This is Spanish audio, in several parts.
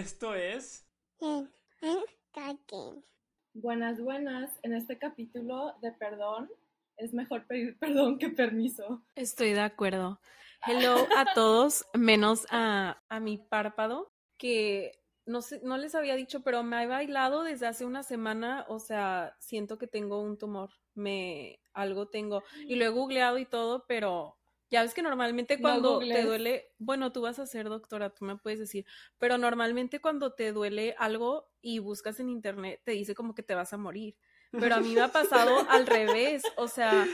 Esto es... Buenas, buenas. En este capítulo de perdón, es mejor pedir perdón que permiso. Estoy de acuerdo. Hello a todos, menos a, a mi párpado, que no, sé, no les había dicho, pero me ha bailado desde hace una semana, o sea, siento que tengo un tumor, me algo tengo, y lo he googleado y todo, pero ya ves que normalmente cuando te duele, bueno, tú vas a ser doctora, tú me puedes decir, pero normalmente cuando te duele algo y buscas en internet, te dice como que te vas a morir. Pero a mí me ha pasado al revés, o sea,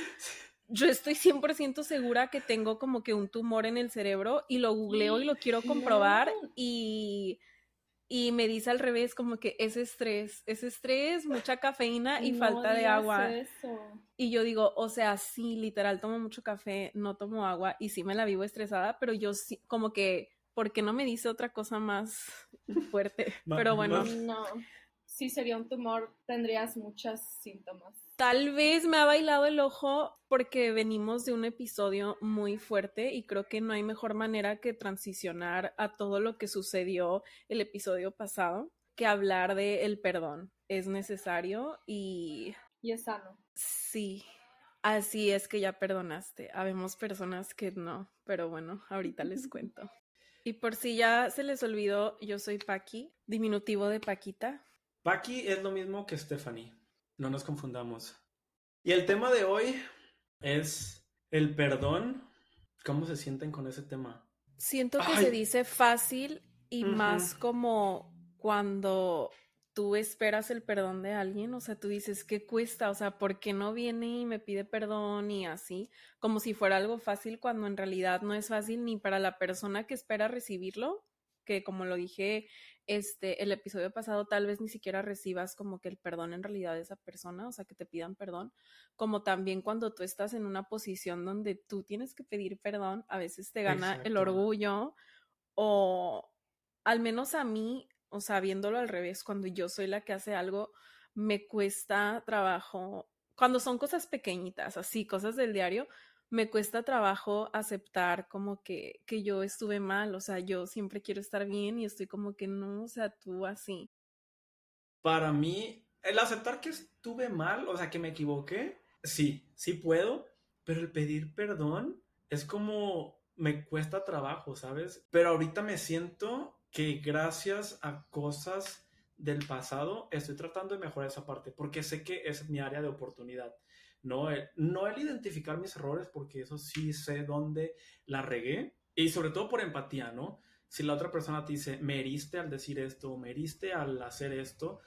yo estoy 100% segura que tengo como que un tumor en el cerebro y lo googleo y lo quiero comprobar y y me dice al revés como que es estrés, es estrés, mucha cafeína y falta de agua. Y yo digo, o sea, sí, literal, tomo mucho café, no tomo agua y sí me la vivo estresada, pero yo sí, como que, ¿por qué no me dice otra cosa más fuerte? pero bueno. No, sí sería un tumor, tendrías muchos síntomas. Tal vez me ha bailado el ojo porque venimos de un episodio muy fuerte y creo que no hay mejor manera que transicionar a todo lo que sucedió el episodio pasado que hablar de el perdón. Es necesario y... Y es sano. Sí, así es que ya perdonaste. Habemos personas que no, pero bueno, ahorita les cuento. Y por si ya se les olvidó, yo soy Paqui, diminutivo de Paquita. Paqui es lo mismo que Stephanie. No nos confundamos. Y el tema de hoy es el perdón. ¿Cómo se sienten con ese tema? Siento que se dice fácil y más como cuando tú esperas el perdón de alguien, o sea, tú dices, ¿qué cuesta? O sea, ¿por qué no viene y me pide perdón y así? Como si fuera algo fácil cuando en realidad no es fácil ni para la persona que espera recibirlo, que como lo dije este, el episodio pasado tal vez ni siquiera recibas como que el perdón en realidad de esa persona, o sea, que te pidan perdón, como también cuando tú estás en una posición donde tú tienes que pedir perdón, a veces te gana el orgullo o al menos a mí, o sea, viéndolo al revés, cuando yo soy la que hace algo, me cuesta trabajo, cuando son cosas pequeñitas, así, cosas del diario, me cuesta trabajo aceptar como que, que yo estuve mal, o sea, yo siempre quiero estar bien y estoy como que no, o sea, tú así. Para mí, el aceptar que estuve mal, o sea, que me equivoqué, sí, sí puedo, pero el pedir perdón es como me cuesta trabajo, ¿sabes? Pero ahorita me siento que gracias a cosas del pasado estoy tratando de mejorar esa parte, porque sé que es mi área de oportunidad no el, no el identificar mis errores, porque eso sí sé dónde la regué, y sobre todo por empatía, ¿no? Si la otra persona te dice, me heriste al decir esto, me heriste al hacer esto,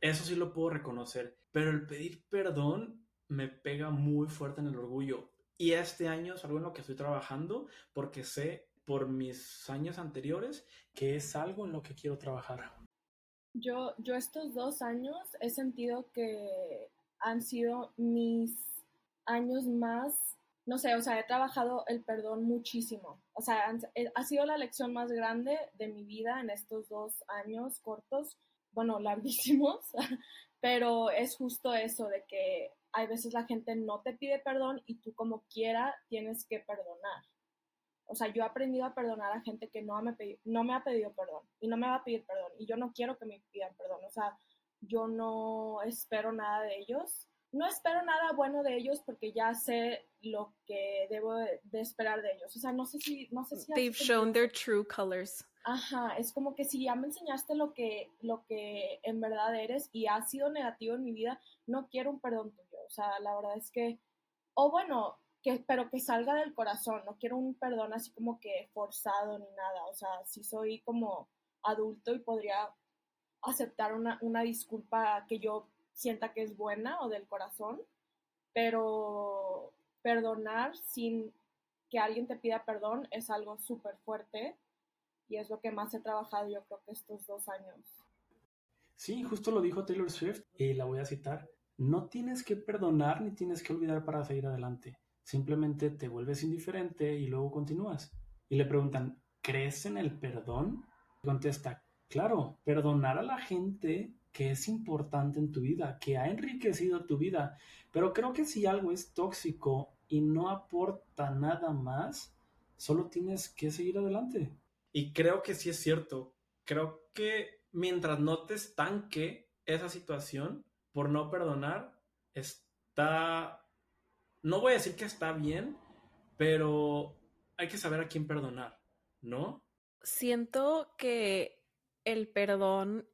eso sí lo puedo reconocer, pero el pedir perdón me pega muy fuerte en el orgullo. Y este año es algo en lo que estoy trabajando porque sé por mis años anteriores que es algo en lo que quiero trabajar. Yo, yo estos dos años he sentido que han sido mis años más, no sé, o sea, he trabajado el perdón muchísimo. O sea, eh, ha sido la lección más grande de mi vida en estos dos años cortos, bueno, larguísimos, pero es justo eso de que hay veces la gente no te pide perdón y tú como quiera tienes que perdonar. O sea, yo he aprendido a perdonar a gente que no me, no me ha pedido perdón y no me va a pedir perdón y yo no quiero que me pidan perdón. O sea, yo no espero nada de ellos. No espero nada bueno de ellos porque ya sé lo que debo de, esperar de ellos. O sea, no sé si... No sé si They've shown their true colors. Ajá, es como que si ya me enseñaste lo que, lo que en verdad eres y ha sido negativo en mi vida, no quiero un perdón tuyo. O sea, la verdad es que... O bueno, que, pero que salga del corazón. No quiero un perdón así como que forzado ni nada. O sea, si soy como adulto y podría aceptar una, una disculpa que yo sienta que es buena o del corazón, pero perdonar sin que alguien te pida perdón es algo súper fuerte y es lo que más he trabajado yo creo que estos dos años. Sí, justo lo dijo Taylor Swift y la voy a citar. No tienes que perdonar ni tienes que olvidar para seguir adelante. Simplemente te vuelves indiferente y luego continúas. Y le preguntan, ¿crees en el perdón? Y contesta, Claro, perdonar a la gente que es importante en tu vida, que ha enriquecido tu vida. Pero creo que si algo es tóxico y no aporta nada más, solo tienes que seguir adelante. Y creo que sí es cierto. creo que mientras no te estanque esa situación por no perdonar, está, no voy a decir que está bien, pero hay que saber a quién perdonar, ¿no? Siento que el perdón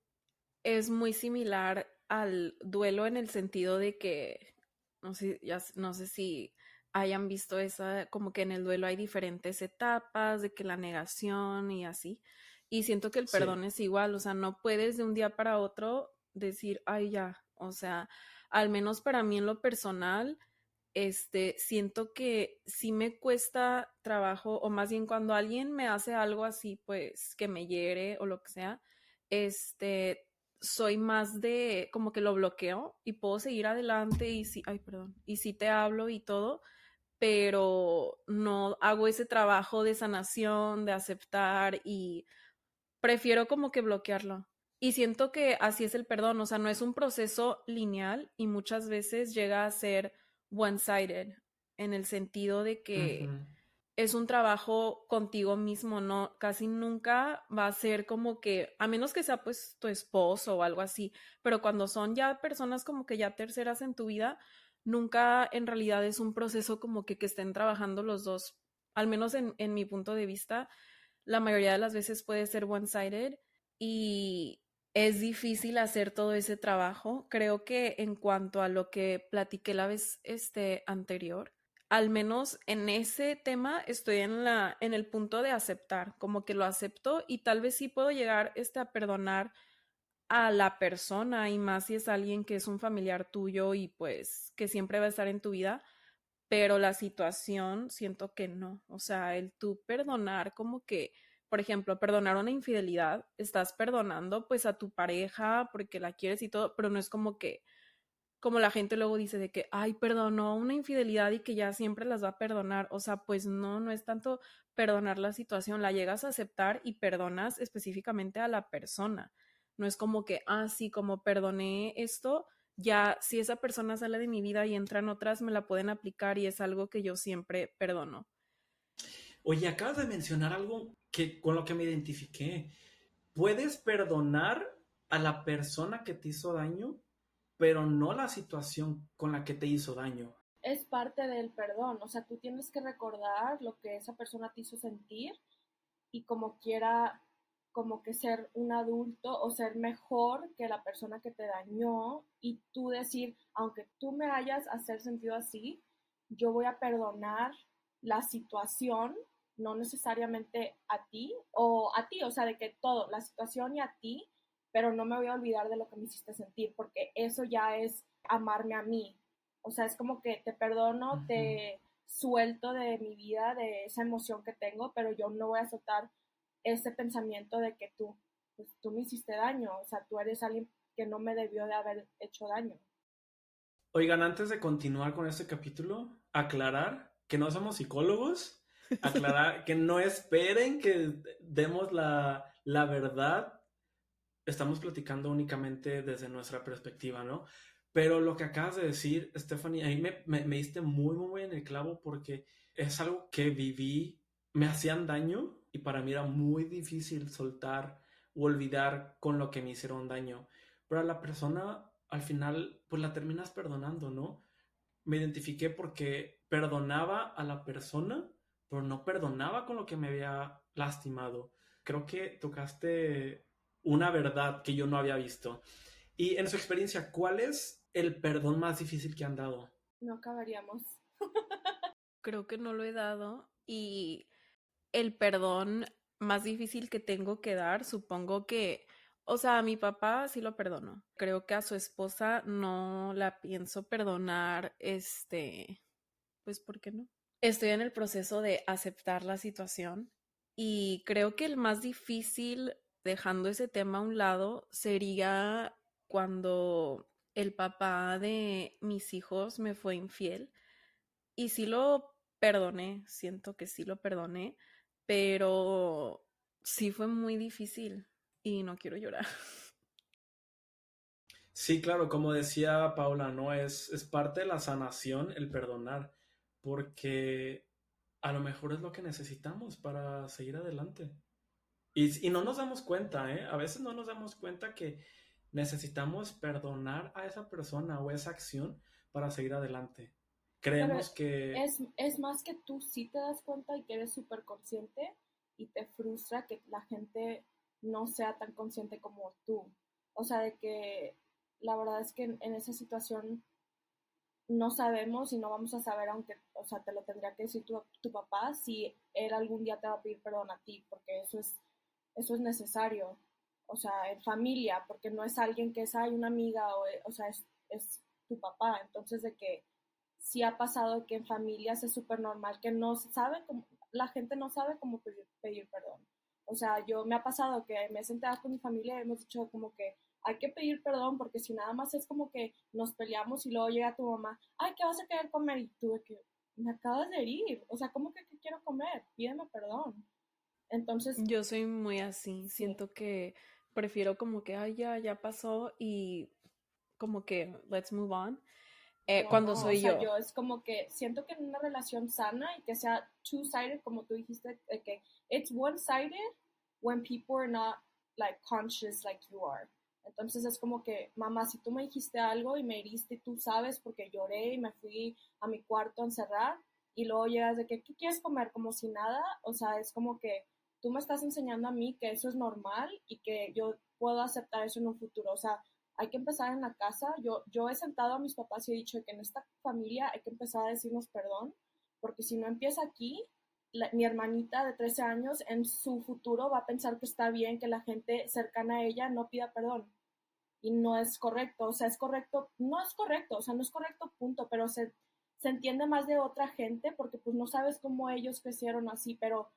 es muy similar al duelo en el sentido de que, no sé, ya, no sé si hayan visto esa, como que en el duelo hay diferentes etapas, de que la negación y así. Y siento que el perdón es igual, o sea, no puedes de un día para otro decir, ay, ya, o sea, al menos para mí en lo personal, este, siento que sí me cuesta trabajo, o más bien cuando alguien me hace algo así, pues, que me hiere o lo que sea, este, soy más de como que lo bloqueo y puedo seguir adelante y sí, ay, perdón, y sí te hablo y todo, pero no hago ese trabajo de sanación, de aceptar y prefiero como que bloquearlo. Y siento que así es el perdón, o sea, no es un proceso lineal y muchas veces llega a ser one-sided en el sentido de que es un trabajo contigo mismo, no casi nunca va a ser como que a menos que sea pues tu esposo o algo así, pero cuando son ya personas como que ya terceras en tu vida, nunca en realidad es un proceso como que, que estén trabajando los dos, al menos en, en mi punto de vista, la mayoría de las veces puede ser one-sided y es difícil hacer todo ese trabajo. Creo que en cuanto a lo que platiqué la vez este, anterior, al menos en ese tema estoy en, la, en el punto de aceptar, como que lo acepto y tal vez sí puedo llegar este, a perdonar a la persona y más si es alguien que es un familiar tuyo y pues que siempre va a estar en tu vida, pero la situación siento que no, o sea, el tú perdonar como que, por ejemplo, perdonar una infidelidad, estás perdonando pues a tu pareja porque la quieres y todo, pero no es como que, como la gente luego dice de que, ay, perdonó una infidelidad y que ya siempre las va a perdonar. O sea, pues no, no es tanto perdonar la situación, la llegas a aceptar y perdonas específicamente a la persona. No es como que, ah, sí, como perdoné esto, ya si esa persona sale de mi vida y entran otras, me la pueden aplicar y es algo que yo siempre perdono. Oye, acabas de mencionar algo que con lo que me identifiqué. ¿Puedes perdonar a la persona que te hizo daño? pero no la situación con la que te hizo daño. Es parte del perdón, o sea, tú tienes que recordar lo que esa persona te hizo sentir y como quiera, como que ser un adulto o ser mejor que la persona que te dañó y tú decir, aunque tú me hayas hacer sentido así, yo voy a perdonar la situación, no necesariamente a ti o a ti, o sea, de que todo, la situación y a ti, pero no me voy a olvidar de lo que me hiciste sentir, porque eso ya es amarme a mí. O sea, es como que te perdono, te suelto de mi vida, de esa emoción que tengo, pero yo no voy a soltar ese pensamiento de que tú, pues, tú me hiciste daño, o sea, tú eres alguien que no me debió de haber hecho daño. Oigan, antes de continuar con este capítulo, aclarar que no somos psicólogos, aclarar que no esperen que demos la, la verdad estamos platicando únicamente desde nuestra perspectiva, ¿no? Pero lo que acabas de decir, Stephanie, ahí me, me, me diste muy, muy, en el clavo porque es algo que viví, me hacían daño y para mí era muy difícil soltar o olvidar con lo que me hicieron daño. Pero a la persona, al final, pues la terminas perdonando, ¿no? Me identifiqué porque perdonaba a la persona, pero no perdonaba con lo que me había lastimado. Creo que tocaste una verdad que yo no había visto. Y en su experiencia, ¿cuál es el perdón más difícil que han dado? No acabaríamos. Creo que no lo he dado y el perdón más difícil que tengo que dar, supongo que, o sea, a mi papá sí lo perdono. Creo que a su esposa no la pienso perdonar, este, pues, ¿por qué no? Estoy en el proceso de aceptar la situación y creo que el más difícil dejando ese tema a un lado, sería cuando el papá de mis hijos me fue infiel. Y sí lo perdoné, siento que sí lo perdoné, pero sí fue muy difícil y no quiero llorar. Sí, claro, como decía Paula, ¿no? Es, es parte de la sanación el perdonar, porque a lo mejor es lo que necesitamos para seguir adelante. Y, y no nos damos cuenta, ¿eh? A veces no nos damos cuenta que necesitamos perdonar a esa persona o esa acción para seguir adelante. Creemos que... Es, es, más que tú sí te das cuenta y que eres súper consciente y te frustra que la gente no sea tan consciente como tú. O sea, de que la verdad es que en, esa situación no sabemos y no vamos a saber, aunque, o sea, te lo tendría que decir tu, tu, papá, si él algún día te va a pedir perdón a ti, porque eso es, eso es necesario. O sea, en familia, porque no es alguien que es, hay una amiga, o, o sea, es, es tu papá. Entonces, de que sí ha pasado que en familias es súper normal que no sabe cómo, la gente no sabe cómo pedir, pedir perdón. O sea, yo me ha pasado que me he sentado con mi familia y hemos dicho como que hay que pedir perdón porque si nada más es como que nos peleamos y luego llega tu mamá, ay, ¿qué vas a querer comer? Y tú de que me acabas de herir, o sea, ¿cómo que quiero comer? Pídeme perdón. Entonces... Yo soy muy así, siento que prefiero como que, ay, ya, ya pasó y como que, let's move on. Eh, cuando soy o sea, yo. Es como que siento que en una relación sana y que sea two-sided, como tú dijiste, que it's one-sided when people are not like conscious like you are. Entonces es como que, mamá, si tú me dijiste algo y me heriste, tú sabes porque lloré y me fui a mi cuarto a encerrar y luego llegas de que, ¿qué quieres comer? Como si nada, o sea, es como que tú me estás enseñando a mí que eso es normal y que yo puedo aceptar eso en un futuro. O sea, hay que empezar en la casa. Yo, yo he sentado a mis papás y he dicho que en esta familia hay que empezar a decirnos perdón, porque si no empieza aquí, mi hermanita de 13 años en su futuro va a pensar que está bien que la gente cercana a ella no pida perdón. Y no es correcto, o sea, es correcto, no es correcto, o sea, no es correcto, punto, pero se, se entiende más de otra gente porque pues no sabes cómo ellos crecieron así, pero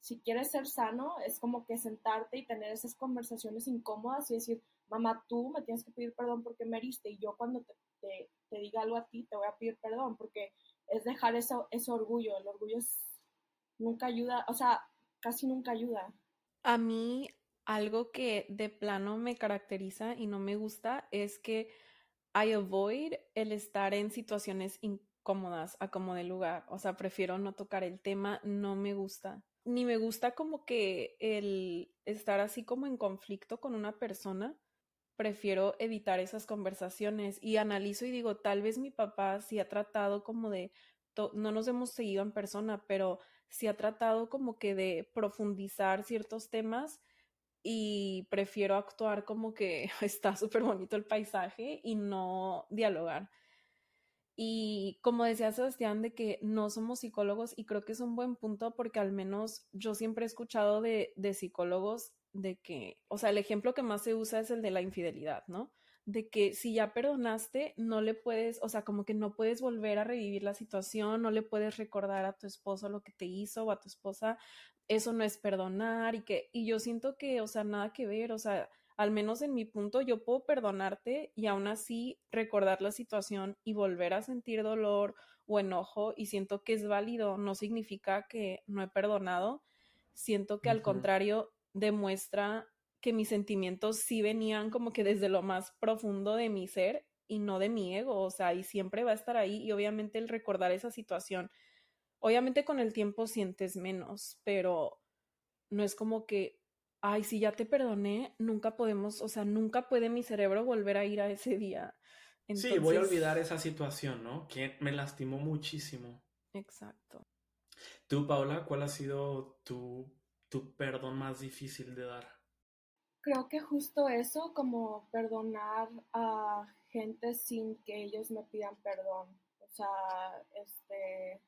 si quieres ser sano, es como que sentarte y tener esas conversaciones incómodas y decir, mamá, tú me tienes que pedir perdón porque me heriste y yo cuando te, te, diga algo a ti te voy a pedir perdón porque es dejar eso, ese orgullo. El orgullo nunca ayuda, o sea, casi nunca ayuda. A mí algo que de plano me caracteriza y no me gusta es que I avoid el estar en situaciones incómodas a como de lugar. O sea, prefiero no tocar el tema, no me gusta ni me gusta como que el estar así como en conflicto con una persona. Prefiero evitar esas conversaciones y analizo y digo, tal vez mi papá sí ha tratado como de, no nos hemos seguido en persona, pero sí ha tratado como que de profundizar ciertos temas y prefiero actuar como que está súper bonito el paisaje y no dialogar. Y como decía Sebastián, de que no somos psicólogos y creo que es un buen punto porque al menos yo siempre he escuchado de, de psicólogos de que, o sea, el ejemplo que más se usa es el de la infidelidad, ¿no? De que si ya perdonaste, no le puedes, o sea, como que no puedes volver a revivir la situación, no le puedes recordar a tu esposo lo que te hizo o a tu esposa, eso no es perdonar y que, y yo siento que, o sea, nada que ver, o sea, al menos en mi punto, yo puedo perdonarte y aún así recordar la situación y volver a sentir dolor o enojo y siento que es válido, no significa que no he perdonado, siento que al contrario demuestra que mis sentimientos sí venían como que desde lo más profundo de mi ser y no de mi ego, o sea, y siempre va a estar ahí y obviamente el recordar esa situación, obviamente con el tiempo sientes menos, pero no es como que ay, si ya te perdoné, nunca podemos, o sea, nunca puede mi cerebro volver a ir a ese día. Sí, voy a olvidar esa situación, ¿no? Que me lastimó muchísimo. Exacto. Tú, Paula, ¿cuál ha sido tu, tu perdón más difícil de dar? Creo que justo eso, como perdonar a gente sin que ellos me pidan perdón. O sea, este,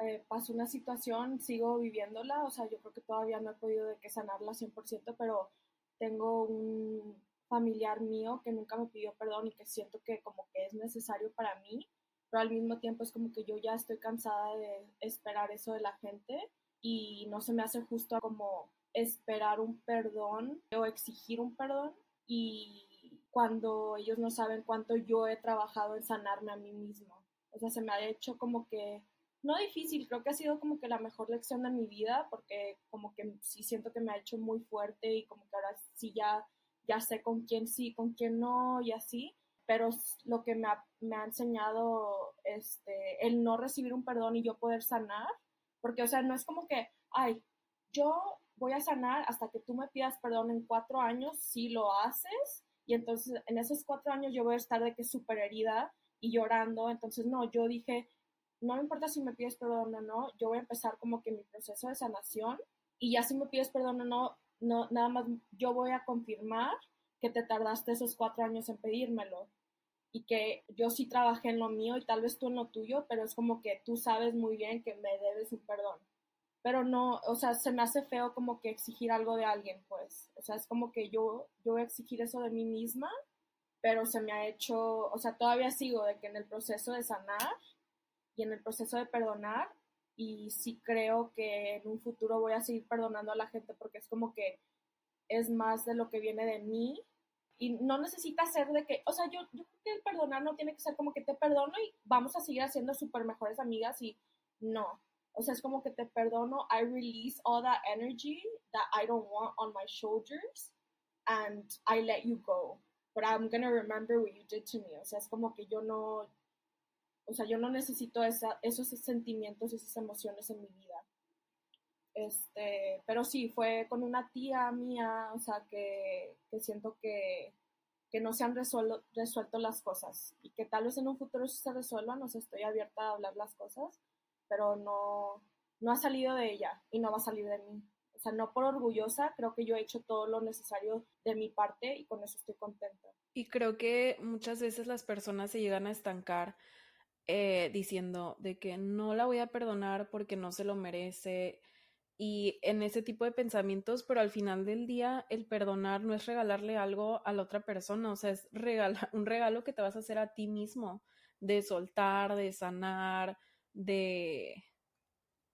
eh, pasó una situación, sigo viviéndola, o sea, yo creo que todavía no he podido de que sanarla 100%, pero tengo un familiar mío que nunca me pidió perdón y que siento que como que es necesario para mí, pero al mismo tiempo es como que yo ya estoy cansada de esperar eso de la gente y no se me hace justo como esperar un perdón o exigir un perdón y cuando ellos no saben cuánto yo he trabajado en sanarme a mí mismo. O sea, se me ha hecho como que no difícil, creo que ha sido como que la mejor lección de mi vida, porque como que sí siento que me ha hecho muy fuerte y como que ahora sí ya, ya sé con quién sí, con quién no y así, pero lo que me ha, me ha enseñado este, el no recibir un perdón y yo poder sanar, porque o sea, no es como que, ay, yo voy a sanar hasta que tú me pidas perdón en cuatro años, si lo haces, y entonces en esos cuatro años yo voy a estar de que súper herida y llorando, entonces no, yo dije, no me importa si me pides perdón o no, yo voy a empezar como que mi proceso de sanación y ya si me pides perdón o no, no, nada más yo voy a confirmar que te tardaste esos cuatro años en pedírmelo y que yo sí trabajé en lo mío y tal vez tú en lo tuyo, pero es como que tú sabes muy bien que me debes un perdón. Pero no, o sea, se me hace feo como que exigir algo de alguien, pues. O sea, es como que yo, yo voy a exigir eso de mí misma, pero se me ha hecho, o sea, todavía sigo de que en el proceso de sanar y en el proceso de perdonar, y sí creo que en un futuro voy a seguir perdonando a la gente porque es como que es más de lo que viene de mí y no necesita ser de que, o sea, yo, yo creo que el perdonar no tiene que ser como que te perdono y vamos a seguir haciendo súper mejores amigas y no. O sea, es como que te perdono, I release all that energy that I don't want on my shoulders and I let you go. But I'm gonna remember what you did to me. O sea, es como que yo no, o sea, yo no necesito esa, esos sentimientos, esas emociones en mi vida. Este, pero sí, fue con una tía mía, o sea, que, que siento que, que, no se han resuelto, resuelto las cosas y que tal vez en un futuro se resuelvan, o sea, estoy abierta a hablar las cosas, pero no, no ha salido de ella y no va a salir de mí. O sea, no por orgullosa, creo que yo he hecho todo lo necesario de mi parte y con eso estoy contenta. Y creo que muchas veces las personas se llegan a estancar eh, diciendo de que no la voy a perdonar porque no se lo merece y en ese tipo de pensamientos, pero al final del día el perdonar no es regalarle algo a la otra persona, o sea, es un regalo que te vas a hacer a ti mismo, de soltar, de sanar, de...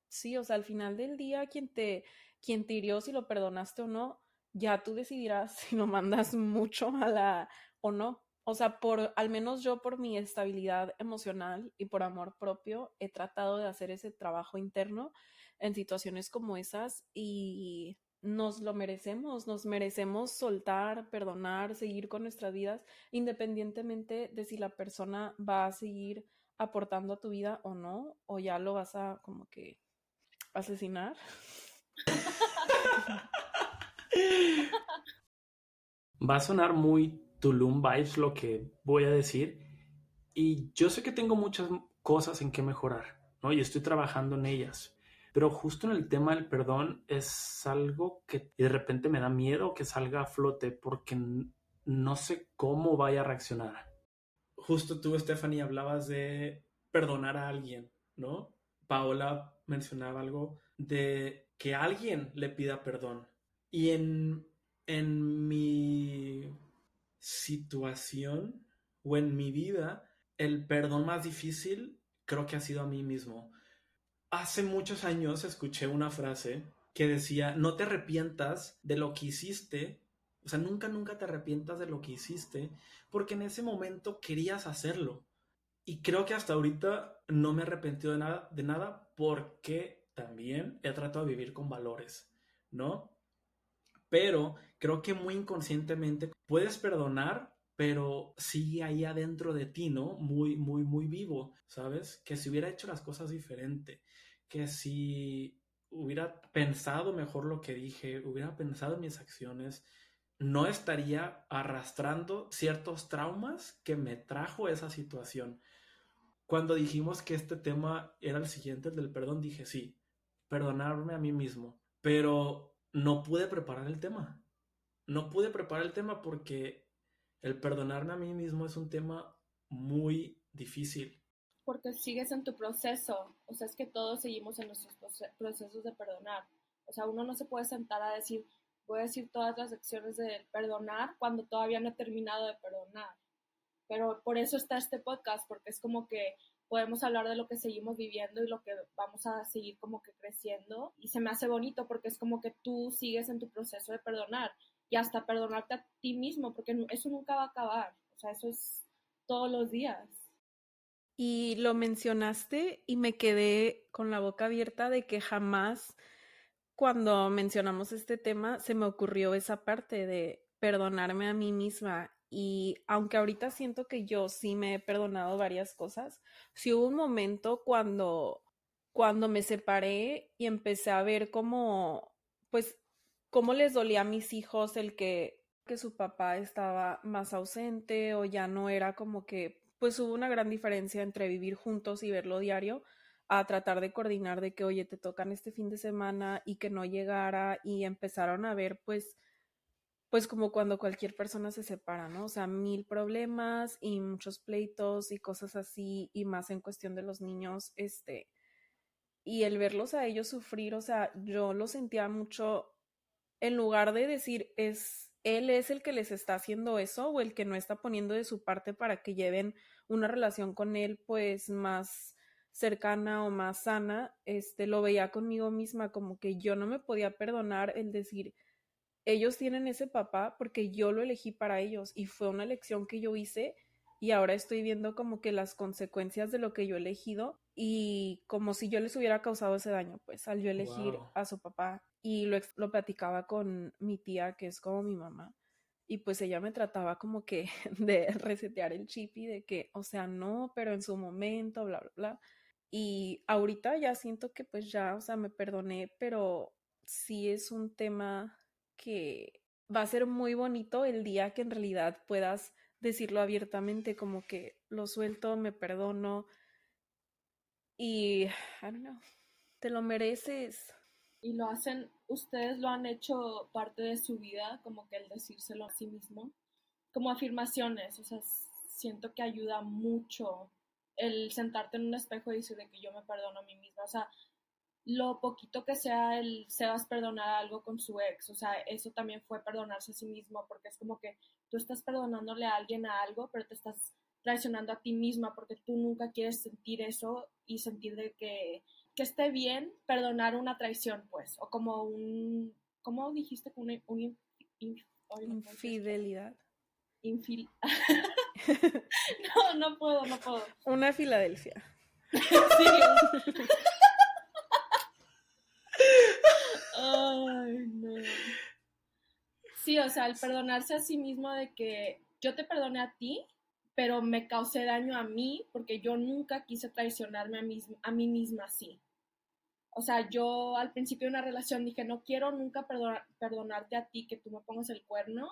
Sí, o sea, al final del día quien te, quien te hirió, si lo perdonaste o no, ya tú decidirás si lo mandas mucho a la o no o sea, por, al menos yo por mi estabilidad emocional y por amor propio, he tratado de hacer ese trabajo interno en situaciones como esas y nos lo merecemos, nos merecemos soltar, perdonar, seguir con nuestras vidas, independientemente de si la persona va a seguir aportando a tu vida o no, o ya lo vas a como que asesinar. Va a sonar muy Tulum Vibes lo que voy a decir. Y yo sé que tengo muchas cosas en que mejorar, ¿no? Y estoy trabajando en ellas. Pero justo en el tema del perdón es algo que de repente me da miedo que salga a flote porque no sé cómo vaya a reaccionar. Justo tú, Stephanie, hablabas de perdonar a alguien, ¿no? Paola mencionaba algo de que alguien le pida perdón. Y en, en mi situación o en mi vida, el perdón más difícil creo que ha sido a mí mismo. Hace muchos años escuché una frase que decía, no te arrepientas de lo que hiciste, o sea, nunca, nunca te arrepientas de lo que hiciste, porque en ese momento querías hacerlo. Y creo que hasta ahorita no me he arrepentido de nada, de nada porque también he tratado de vivir con valores, ¿no? Pero creo que muy inconscientemente puedes perdonar, pero sigue ahí adentro de ti, ¿no? Muy, muy, muy vivo, ¿sabes? Que si hubiera hecho las cosas diferente, que si hubiera pensado mejor lo que dije, hubiera pensado en mis acciones, no estaría arrastrando ciertos traumas que me trajo esa situación. Cuando dijimos que este tema era el siguiente, el del perdón, dije sí, perdonarme a mí mismo, pero no pude preparar el tema. No pude preparar el tema porque el perdonarme a mí mismo es un tema muy difícil. Porque sigues en tu proceso. O sea, es que todos seguimos en nuestros procesos de perdonar. O sea, uno no se puede sentar a decir, voy a decir todas las acciones de perdonar cuando todavía no he terminado de perdonar. Pero por eso está este podcast, porque es como que podemos hablar de lo que seguimos viviendo y lo que vamos a seguir como que creciendo. Y se me hace bonito porque es como que tú sigues en tu proceso de perdonar y hasta perdonarte a ti mismo, porque eso nunca va a acabar. O sea, eso es todos los días. Y lo mencionaste y me quedé con la boca abierta de que jamás cuando mencionamos este tema se me ocurrió esa parte de perdonarme a mí misma y aunque ahorita siento que yo sí me he perdonado varias cosas, sí hubo un momento cuando, cuando me separé y empecé a ver como, pues cómo les dolía a mis hijos el que, que su papá estaba más ausente o ya no era como que, pues hubo una gran diferencia entre vivir juntos y verlo diario a tratar de coordinar de que, oye, te tocan este fin de semana y que no llegara y empezaron a ver pues pues como cuando cualquier persona se separa, ¿no? O sea, mil problemas y muchos pleitos y cosas así y más en cuestión de los niños, este, y el verlos a ellos sufrir, o sea, yo lo sentía mucho, en lugar de decir, es, él es el que les está haciendo eso o el que no está poniendo de su parte para que lleven una relación con él, pues más cercana o más sana, este, lo veía conmigo misma, como que yo no me podía perdonar el decir, ellos tienen ese papá porque yo lo elegí para ellos y fue una elección que yo hice y ahora estoy viendo como que las consecuencias de lo que yo he elegido y como si yo les hubiera causado ese daño, pues al yo elegir a su papá y lo, lo platicaba con mi tía que es como mi mamá y pues ella me trataba como que de resetear el chip y de que, o sea, no, pero en su momento, bla, bla, bla. Y ahorita ya siento que pues ya, o sea, me perdoné, pero sí es un tema que va a ser muy bonito el día que en realidad puedas decirlo abiertamente, como que lo suelto, me perdono y, I don't know, te lo mereces. Y lo hacen, ustedes lo han hecho parte de su vida, como que el decírselo a sí mismo, como afirmaciones, o sea, siento que ayuda mucho el sentarte en un espejo y decir de que yo me perdono a mí misma, o sea, lo poquito que sea el Sebas perdonar algo con su ex, o sea, eso también fue perdonarse a sí mismo, porque es como que tú estás perdonándole a alguien a algo, pero te estás traicionando a ti misma porque tú nunca quieres sentir eso y sentir de que, que esté bien perdonar una traición, pues, o como un, ¿cómo dijiste? Una, un infidelidad. Infil no, no puedo, no puedo. Una Filadelfia. sí. Ay, no. Sí, o sea, el perdonarse a sí mismo de que yo te perdoné a ti, pero me causé daño a mí porque yo nunca quise traicionarme a mí, a mí misma así. O sea, yo al principio de una relación dije, no quiero nunca perdonarte a ti que tú me pongas el cuerno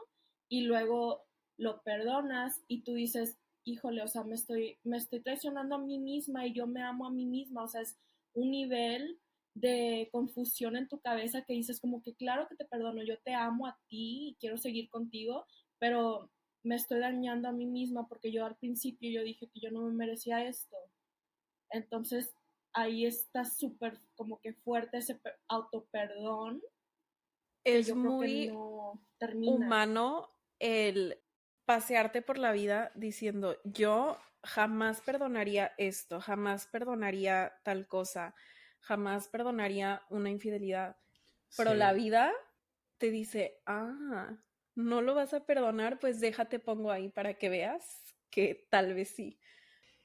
y luego lo perdonas y tú dices, híjole, o sea, me estoy, me estoy traicionando a mí misma y yo me amo a mí misma. O sea, es un nivel de confusión en tu cabeza que dices como que claro que te perdono, yo te amo a ti y quiero seguir contigo, pero me estoy dañando a mí misma porque yo al principio yo dije que yo no me merecía esto. Entonces ahí está súper como que fuerte ese auto-perdón. Es muy humano el pasearte por la vida diciendo yo jamás perdonaría esto, jamás perdonaría tal cosa jamás perdonaría una infidelidad. Pero la vida te dice, ah, no lo vas a perdonar, pues déjate pongo ahí para que veas que tal vez sí.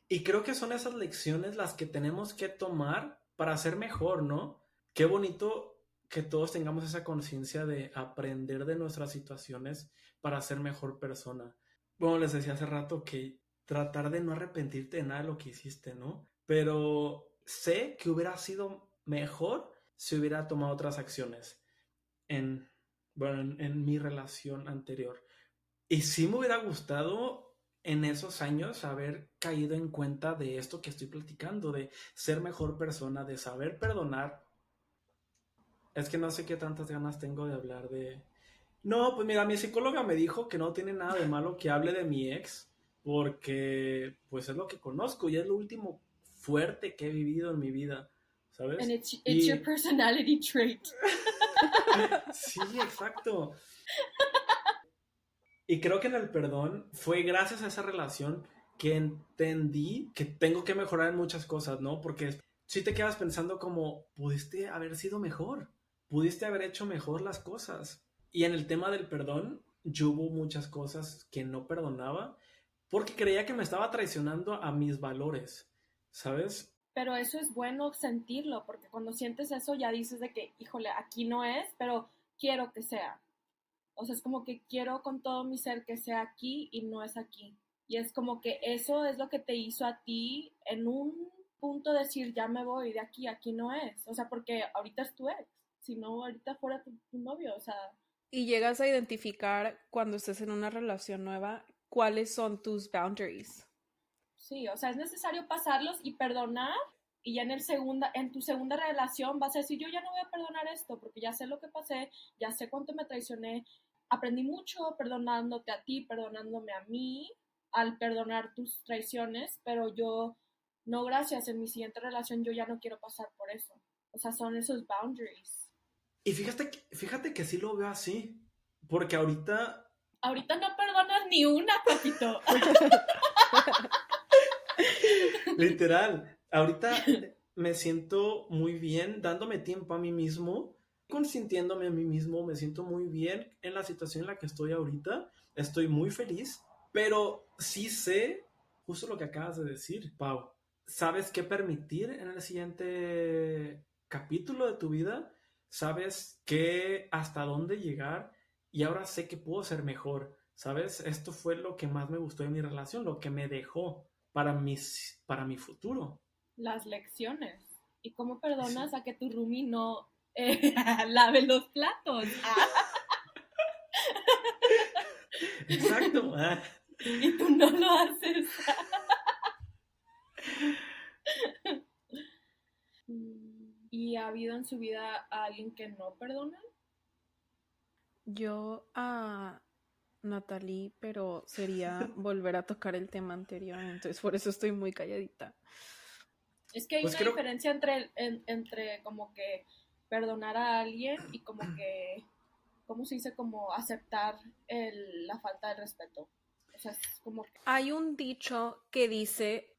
Y creo que son esas lecciones las que tenemos que tomar para ser mejor, ¿no? Qué bonito que todos tengamos esa conciencia de aprender de nuestras situaciones para ser mejor persona. Bueno, les decía hace rato que tratar de no arrepentirte de nada de lo que hiciste, ¿no? Pero sé que hubiera sido mejor si hubiera tomado otras acciones en, bueno, en, mi relación anterior. Y sí me hubiera gustado en esos años haber caído en cuenta de esto que estoy platicando, de ser mejor persona, de saber perdonar. Es que no sé qué tantas ganas tengo de hablar de... No, pues mira, mi psicóloga me dijo que no tiene nada de malo que hable de mi ex, porque pues es lo que conozco y es lo último fuerte que he vivido en mi vida, ¿sabes? And it's, your personality trait. sí, exacto. Y creo que en el perdón fue gracias a esa relación que entendí que tengo que mejorar en muchas cosas, ¿no? Porque si te quedas pensando como, pudiste haber sido mejor, pudiste haber hecho mejor las cosas. Y en el tema del perdón, yo hubo muchas cosas que no perdonaba porque creía que me estaba traicionando a mis valores. ¿Sabes? Pero eso es bueno sentirlo, porque cuando sientes eso ya dices de que, híjole, aquí no es, pero quiero que sea. O sea, es como que quiero con todo mi ser que sea aquí y no es aquí. Y es como que eso es lo que te hizo a ti en un punto decir, ya me voy de aquí, aquí no es. O sea, porque ahorita es tu ex, si no ahorita fuera tu, tu novio, o sea. Y llegas a identificar cuando estés en una relación nueva cuáles son tus boundaries. Sí, o sea, es necesario pasarlos y perdonar y ya en el segunda en tu segunda relación vas a decir, "Yo ya no voy a perdonar esto porque ya sé lo que pasé, ya sé cuánto me traicioné, aprendí mucho perdonándote a ti, perdonándome a mí al perdonar tus traiciones, pero yo no gracias, en mi siguiente relación yo ya no quiero pasar por eso." O sea, son esos boundaries. Y fíjate, que- fíjate que sí lo veo así, porque ahorita Ahorita no perdonas ni una, papito. Literal, ahorita me siento muy bien dándome tiempo a mí mismo, consintiéndome a mí mismo, me siento muy bien en la situación en la que estoy ahorita, estoy muy feliz, pero sí sé justo lo que acabas de decir, Pau. ¿Sabes qué permitir en el siguiente capítulo de tu vida? ¿Sabes qué hasta dónde llegar? Y ahora sé que puedo ser mejor. ¿Sabes? Esto fue lo que más me gustó de mi relación, lo que me dejó para, mis, para mi futuro. Las lecciones. ¿Y cómo perdonas a que tu roomie no eh, lave los platos? Ah, Exacto. Ah, y tú no lo haces. ¿Y ha habido en su vida a alguien que no perdona? Yo a Natalie, pero sería volver a tocar el tema anterior, entonces por eso estoy muy calladita. Es que hay Pues una creo- diferencia entre, en- entre como que perdonar a alguien y como que, ¿cómo se dice? Como aceptar el- la falta de respeto. O sea, es como que Hay un dicho que dice,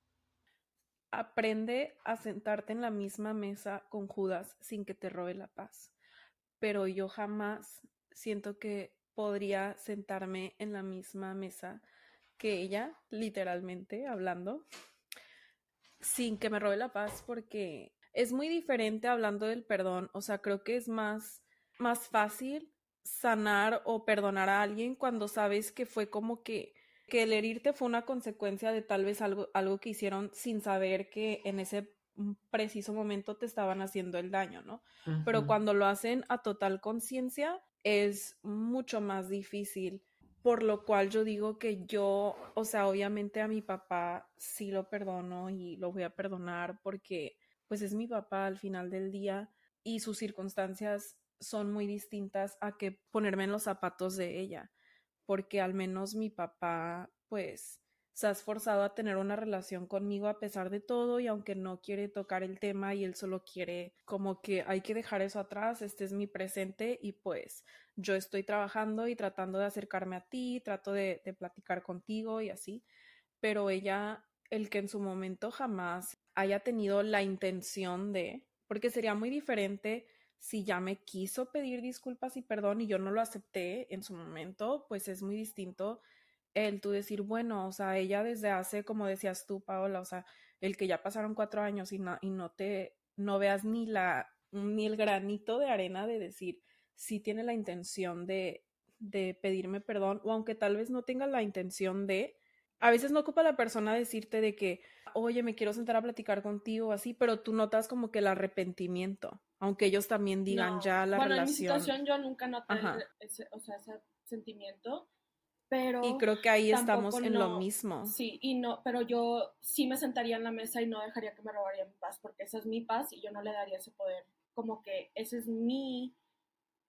aprende a sentarte en la misma mesa con Judas sin que te robe la paz. Pero yo jamás siento que podría sentarme en la misma mesa que ella, literalmente hablando, sin que me robe la paz porque es muy diferente hablando del perdón. O sea, creo que es más, más fácil sanar o perdonar a alguien cuando sabes que fue como que que el herirte fue una consecuencia de tal vez algo, algo que hicieron sin saber que en ese preciso momento te estaban haciendo el daño, ¿no? Pero cuando lo hacen a total conciencia es mucho más difícil, por lo cual yo digo que yo, o sea, obviamente a mi papá sí lo perdono y lo voy a perdonar porque pues es mi papá al final del día y sus circunstancias son muy distintas a que ponerme en los zapatos de ella porque al menos mi papá, pues, se ha esforzado a tener una relación conmigo a pesar de todo y aunque no quiere tocar el tema y él solo quiere como que hay que dejar eso atrás, este es mi presente y pues yo estoy trabajando y tratando de acercarme a ti, trato de, de platicar contigo y así, pero ella, el que en su momento jamás haya tenido la intención de, porque sería muy diferente si ya me quiso pedir disculpas y perdón y yo no lo acepté en su momento, pues es muy distinto el tú decir, bueno, o sea, ella desde hace, como decías tú, Paola, o sea, el que ya pasaron cuatro años y no, y no te, no veas ni la, ni el granito de arena de decir, si tiene la intención de, de pedirme perdón, o aunque tal vez no tenga la intención de, a veces no ocupa la persona decirte de que, oye, me quiero sentar a platicar contigo, así, pero tú notas como que el arrepentimiento, aunque ellos también digan No. ya la bueno, relación. en mi situación yo nunca noté ese, o sea, ese sentimiento, pero Y creo que ahí estamos en lo mismo. Sí, y no, pero yo sí me sentaría en la mesa y no dejaría que me robaría mi paz, porque esa es mi paz y yo no le daría ese poder. Como que ese es mi,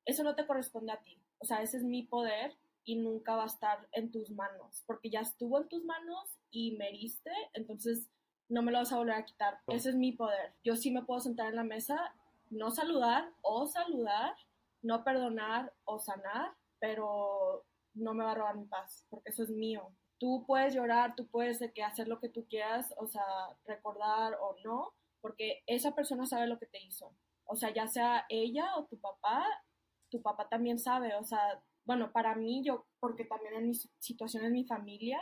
eso no te corresponde a ti. O sea, ese es mi poder y nunca va a estar en tus manos, porque ya estuvo en tus manos y me heriste, entonces no me lo vas a volver a quitar. Ese es mi poder. Yo sí me puedo sentar en la mesa, no saludar o saludar, no perdonar o sanar, pero no me va a robar mi paz, porque eso es mío. Tú puedes llorar, tú puedes hacer lo que tú quieras, o sea, recordar o no, porque esa persona sabe lo que te hizo. O sea, ya sea ella o tu papá, tu papá también sabe, o sea, bueno, para mí, yo, porque también en mi situación en mi familia,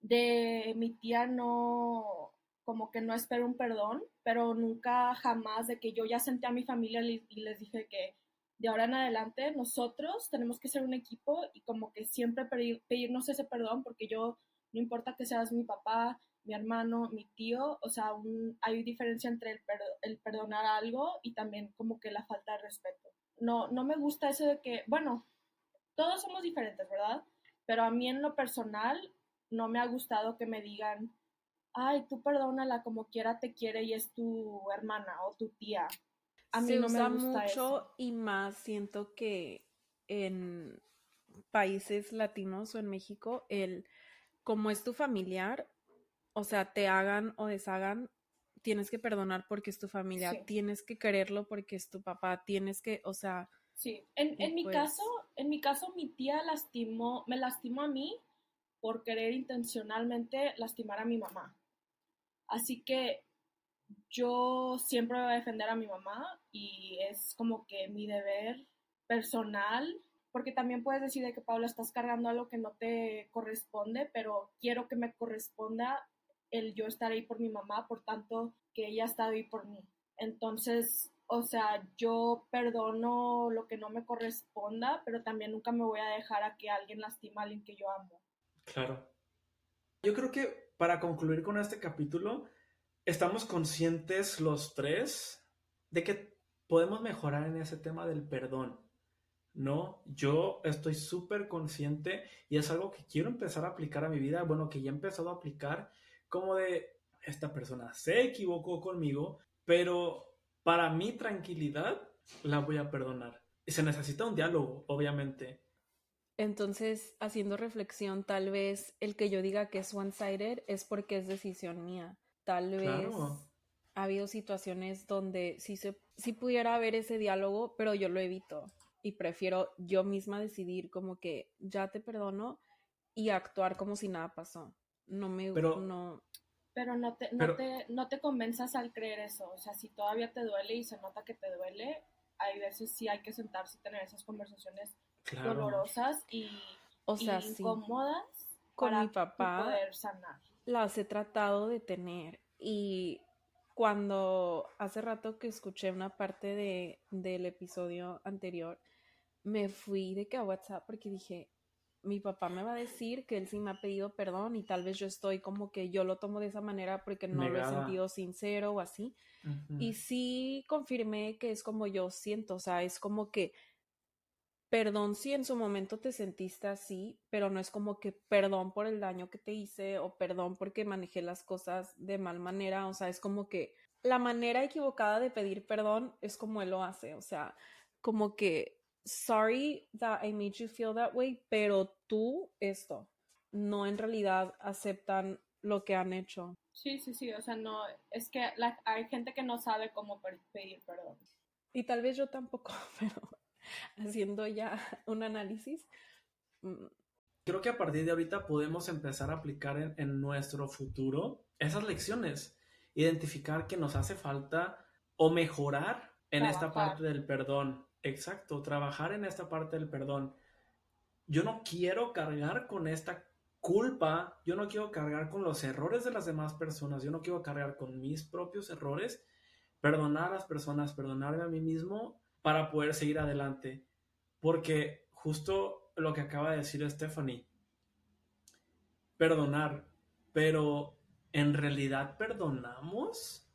de mi tía no, como que no espero un perdón, pero nunca jamás de que yo ya senté a mi familia y les dije que de ahora en adelante nosotros tenemos que ser un equipo y como que siempre pedir, pedirnos ese perdón porque yo, no importa que seas mi papá, mi hermano, mi tío, o sea, hay diferencia entre el, el, perdonar algo y también como que la falta de respeto. No, no me gusta eso de que, bueno, todos somos diferentes, ¿verdad? Pero a mí en lo personal no me ha gustado que me digan, ay, tú perdónala como quiera te quiere y es tu hermana o tu tía. A mí no me gusta mucho y más siento que en países latinos o en México, el como es tu familiar, o sea, te hagan o deshagan, tienes que perdonar porque es tu familia, tienes que quererlo porque es tu papá, tienes que, o sea. Sí, en, en mi pues caso, en mi caso, mi tía lastimó, me lastimó a mí por querer intencionalmente lastimar a mi mamá. Así que yo siempre voy a defender a mi mamá es como que mi deber personal, porque también puedes decir de que Paula estás cargando algo que no te corresponde, pero quiero que me corresponda el yo estar ahí por mi mamá, por tanto que ella ha estado ahí por mí. Entonces, o sea, yo perdono lo que no me corresponda, pero también nunca me voy a dejar a que alguien lastima a alguien que yo amo. Claro. Yo creo que para concluir con este capítulo, estamos conscientes los tres de que podemos mejorar en ese tema del perdón. No, yo estoy súper consciente y es algo que quiero empezar a aplicar a mi vida, bueno, que ya he empezado a aplicar como de, esta persona se equivocó conmigo, pero para mi tranquilidad la voy a perdonar. Y se necesita un diálogo, obviamente. Entonces, haciendo reflexión, tal vez el que yo diga que es one-sided es porque es decisión mía. Tal vez ha habido situaciones donde sí, se, sí pudiera haber ese diálogo, pero yo lo evito y prefiero yo misma decidir como que ya te perdono y actuar como si nada pasó. No me pero, no pero no te, no te, no te convenzas al creer eso. O sea, si todavía te duele y se nota que te duele, hay veces sí hay que sentarse y tener esas conversaciones dolorosas y, o sea, incómodas con mi papá poder sanar. Las he tratado de tener y cuando hace rato que escuché una parte de, del episodio anterior, me fui de que a WhatsApp porque dije, mi papá me va a decir que él sí me ha pedido perdón y tal vez yo estoy como que yo lo tomo de esa manera porque no lo he sentido sincero o así. Y sí confirmé que es como yo siento, o sea, es como que perdón si en su momento te sentiste así, pero no es como que perdón por el daño que te hice o perdón porque manejé las cosas de mal manera, o sea, es como que la manera equivocada de pedir perdón es como él lo hace, o sea, como que sorry that I made you feel that way, pero tú esto, no en realidad aceptan lo que han hecho. Sí, sí, sí, o sea, no, es que hay gente que no sabe cómo pedir perdón. Y tal vez yo tampoco, pero haciendo ya un análisis. Mm, Creo que a partir de ahorita podemos empezar a aplicar en, nuestro futuro esas lecciones, identificar que nos hace falta o mejorar en esta parte del perdón, Exacto, trabajar en esta parte del perdón. Yo no quiero cargar con esta culpa, yo no quiero cargar con los errores de las demás personas, yo no quiero cargar con mis propios errores, perdonar a las personas, perdonarme a mí mismo para poder seguir adelante. Porque justo lo que acaba de decir Stephanie, perdonar, pero ¿en realidad perdonamos?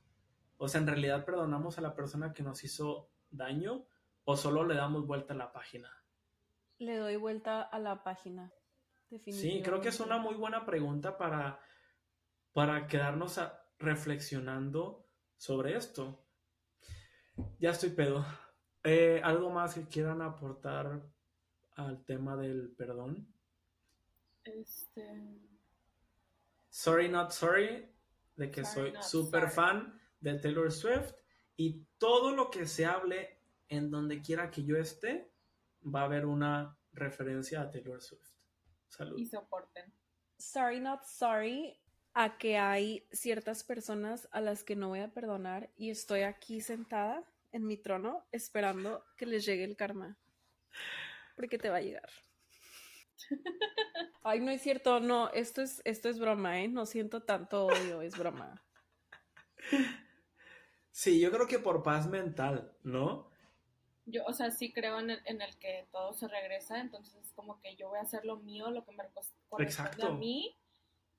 O sea, ¿en realidad perdonamos a la persona que nos hizo daño? ¿O solo le damos vuelta a la página? Le doy vuelta a la página. Sí, creo que es una muy buena pregunta para, para quedarnos reflexionando sobre esto. Ya estoy pedo. Eh, ¿Algo más que quieran aportar al tema del perdón? Este. Sorry Not Sorry, de que soy súper fan de Taylor Swift y todo lo que se hable en donde quiera que yo esté, va a haber una referencia a Taylor Swift. Salud. Y soporten. Sorry, not sorry, a que hay ciertas personas a las que no voy a perdonar y estoy aquí sentada en mi trono esperando que les llegue el karma. Porque te va a llegar. Ay, no es cierto, no, esto es, esto es broma, ¿eh? No siento tanto odio, es broma. Sí, yo creo que por paz mental, ¿no? yo, o sea, sí creo en el, en el que todo se regresa, entonces es como que yo voy a hacer lo mío, lo que me corresponde a mí,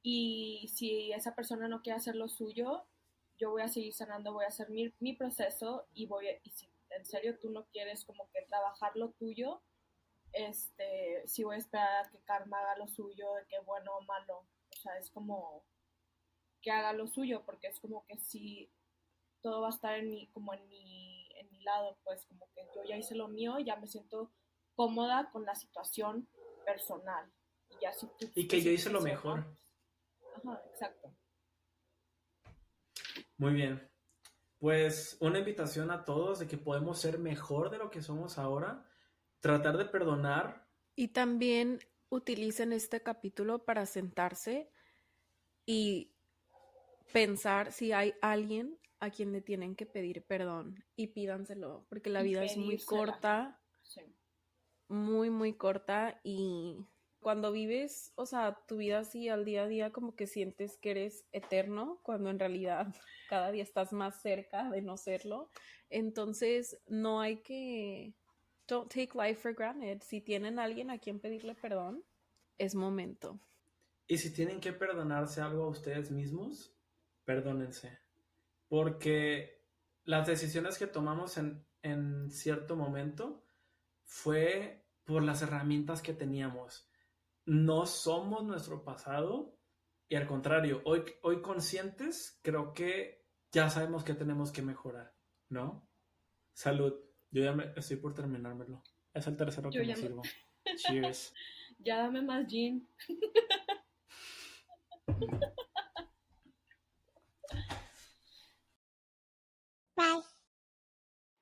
Y si esa persona no quiere hacer lo suyo, yo voy a seguir sanando, voy a hacer mi, mi proceso y voy a, y si en serio tú no quieres como que trabajar lo tuyo, este, si voy a esperar a que karma haga lo suyo, de que bueno o malo. O sea, es como que haga lo suyo, porque es como que si todo va a estar en mi, como en mi, en mi lado, pues como que yo ya hice lo mío, ya me siento cómoda con la situación personal. Y, ya si tú, y que yo hice lo mejor. Ajá, exacto. Muy bien. Pues una invitación a todos de que podemos ser mejor de lo que somos ahora, tratar de perdonar. Y también utilicen este capítulo para sentarse y pensar si hay alguien a quien le tienen que pedir perdón y pídanselo, porque la vida es muy corta, muy, muy corta y cuando vives, o sea, tu vida así al día a día, como que sientes que eres eterno, cuando en realidad cada día estás más cerca de no serlo. Entonces, no hay que, don't take life for granted. Si tienen alguien a quien pedirle perdón, es momento. Y si tienen que perdonarse algo a ustedes mismos, perdónense. Porque las decisiones que tomamos en, en cierto momento fue por las herramientas que teníamos no somos nuestro pasado y al contrario, hoy, hoy conscientes creo que ya sabemos que tenemos que mejorar, ¿no? Salud. Yo ya me, estoy por terminármelo. Es el tercero que me sirvo. Cheers. Ya dame más gin.